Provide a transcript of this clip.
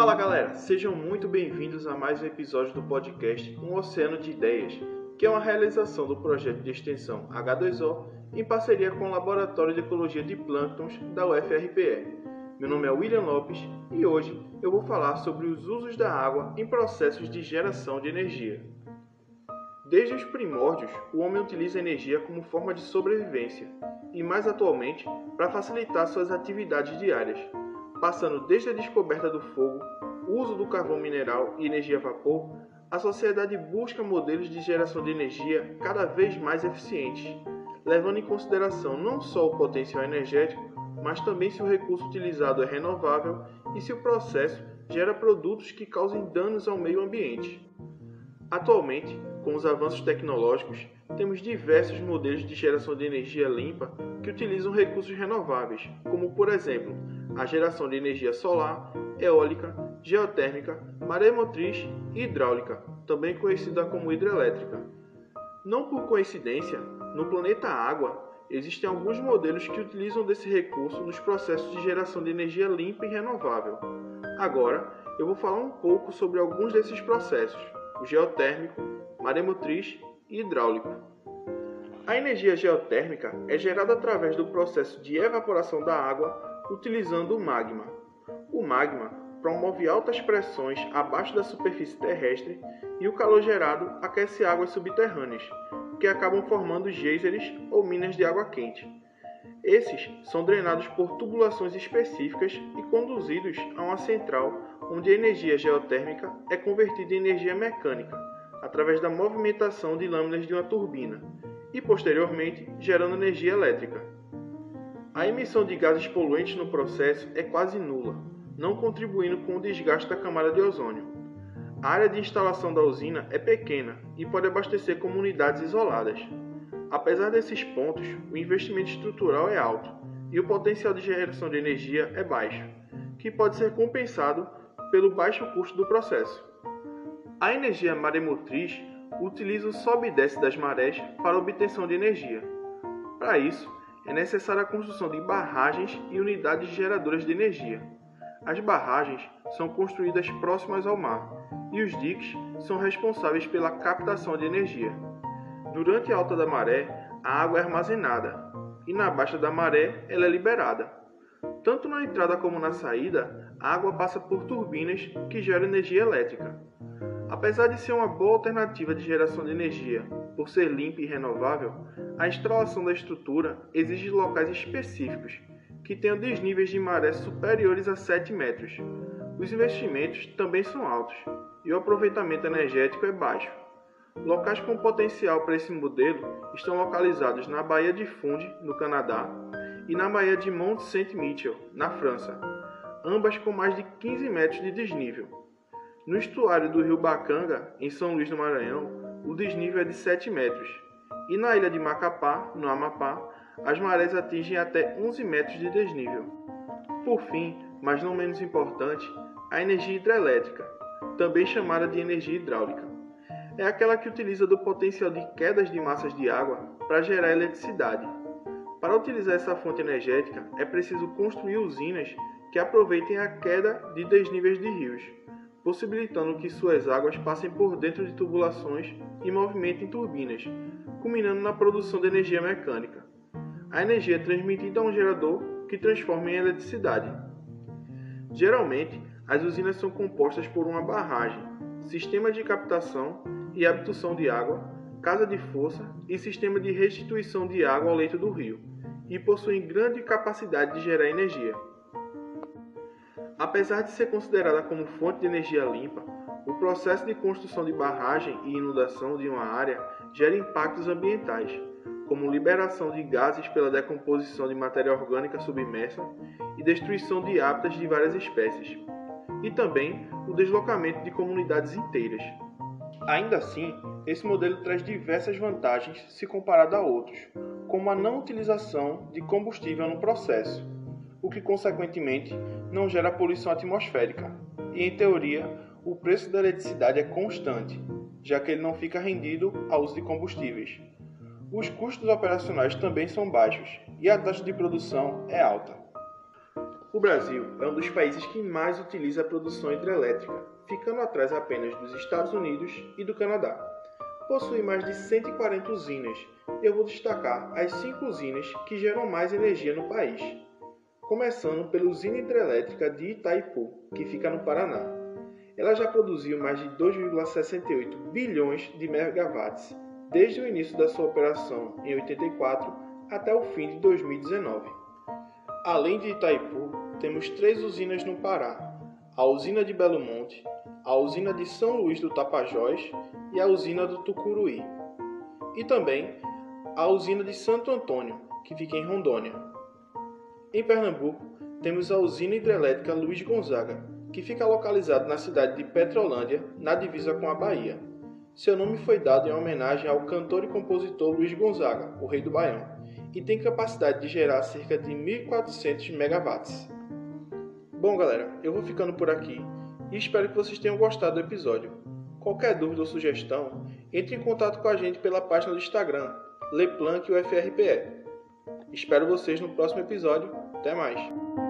Fala galera, sejam muito bem-vindos a mais um episódio do podcast Um Oceano de Ideias, que é uma realização do projeto de extensão H2O em parceria com o Laboratório de Ecologia de Plânctons da UFRPE. Meu nome é William Lopes e hoje eu vou falar sobre os usos da água em processos de geração de energia. Desde os primórdios, o homem utiliza a energia como forma de sobrevivência e, mais atualmente, para facilitar suas atividades diárias, passando desde a descoberta do fogo, uso do carvão mineral e energia a vapor, a sociedade busca modelos de geração de energia cada vez mais eficientes, levando em consideração não só o potencial energético, mas também se o recurso utilizado é renovável e se o processo gera produtos que causem danos ao meio ambiente. Atualmente, com os avanços tecnológicos, temos diversos modelos de geração de energia limpa que utilizam recursos renováveis, como por exemplo a geração de energia solar, eólica, geotérmica, maremotriz e hidráulica, também conhecida como hidrelétrica. Não por coincidência, no planeta Água existem alguns modelos que utilizam desse recurso nos processos de geração de energia limpa e renovável. Agora, eu vou falar um pouco sobre alguns desses processos: o geotérmico, maremotriz e hidráulico. A energia geotérmica é gerada através do processo de evaporação da água utilizando o magma. O magma promove altas pressões abaixo da superfície terrestre e o calor gerado aquece águas subterrâneas, que acabam formando geysers ou minas de água quente. Esses são drenados por tubulações específicas e conduzidos a uma central onde a energia geotérmica é convertida em energia mecânica através da movimentação de lâminas de uma turbina e posteriormente gerando energia elétrica. A emissão de gases poluentes no processo é quase nula, não contribuindo com o desgaste da camada de ozônio. A área de instalação da usina é pequena e pode abastecer comunidades isoladas. Apesar desses pontos, o investimento estrutural é alto e o potencial de geração de energia é baixo, que pode ser compensado pelo baixo custo do processo. A energia maremotriz utiliza o sobe e desce das marés para obtenção de energia. Para isso, é necessária a construção de barragens e unidades geradoras de energia. As barragens são construídas próximas ao mar e os diques são responsáveis pela captação de energia. Durante a alta da maré, a água é armazenada e na baixa da maré ela é liberada. Tanto na entrada como na saída, a água passa por turbinas que geram energia elétrica. Apesar de ser uma boa alternativa de geração de energia, por ser limpa e renovável, a instalação da estrutura exige locais específicos que tenham desníveis de maré superiores a 7 metros. Os investimentos também são altos e o aproveitamento energético é baixo. Locais com potencial para esse modelo estão localizados na Baía de Fundy, no Canadá, e na Baía de Mont Saint-Michel, na França, ambas com mais de 15 metros de desnível. No estuário do rio Bacanga, em São Luís do Maranhão, o desnível é de 7 metros. E na ilha de Macapá, no Amapá, as marés atingem até 11 metros de desnível. Por fim, mas não menos importante, a energia hidrelétrica, também chamada de energia hidráulica. É aquela que utiliza do potencial de quedas de massas de água para gerar eletricidade. Para utilizar essa fonte energética, é preciso construir usinas que aproveitem a queda de desníveis de rios possibilitando que suas águas passem por dentro de tubulações e movimentem turbinas, culminando na produção de energia mecânica. A energia é transmitida a um gerador que transforma em eletricidade. Geralmente, as usinas são compostas por uma barragem, sistema de captação e abdução de água, casa de força e sistema de restituição de água ao leito do rio, e possuem grande capacidade de gerar energia. Apesar de ser considerada como fonte de energia limpa, o processo de construção de barragem e inundação de uma área gera impactos ambientais, como liberação de gases pela decomposição de matéria orgânica submersa e destruição de hábitats de várias espécies, e também o deslocamento de comunidades inteiras. Ainda assim, esse modelo traz diversas vantagens se comparado a outros, como a não utilização de combustível no processo o que consequentemente não gera poluição atmosférica. E em teoria, o preço da eletricidade é constante, já que ele não fica rendido ao uso de combustíveis. Os custos operacionais também são baixos e a taxa de produção é alta. O Brasil é um dos países que mais utiliza a produção hidrelétrica, ficando atrás apenas dos Estados Unidos e do Canadá. Possui mais de 140 usinas eu vou destacar as cinco usinas que geram mais energia no país. Começando pela usina hidrelétrica de Itaipu, que fica no Paraná. Ela já produziu mais de 2,68 bilhões de megawatts desde o início da sua operação em 84 até o fim de 2019. Além de Itaipu, temos três usinas no Pará: a usina de Belo Monte, a usina de São Luís do Tapajós e a usina do Tucuruí. E também a usina de Santo Antônio, que fica em Rondônia. Em Pernambuco, temos a usina hidrelétrica Luiz Gonzaga, que fica localizada na cidade de Petrolândia, na divisa com a Bahia. Seu nome foi dado em homenagem ao cantor e compositor Luiz Gonzaga, o rei do Baião e tem capacidade de gerar cerca de 1400 megawatts. Bom, galera, eu vou ficando por aqui e espero que vocês tenham gostado do episódio. Qualquer dúvida ou sugestão, entre em contato com a gente pela página do Instagram, LePlanque UFRPE. Espero vocês no próximo episódio. Até mais!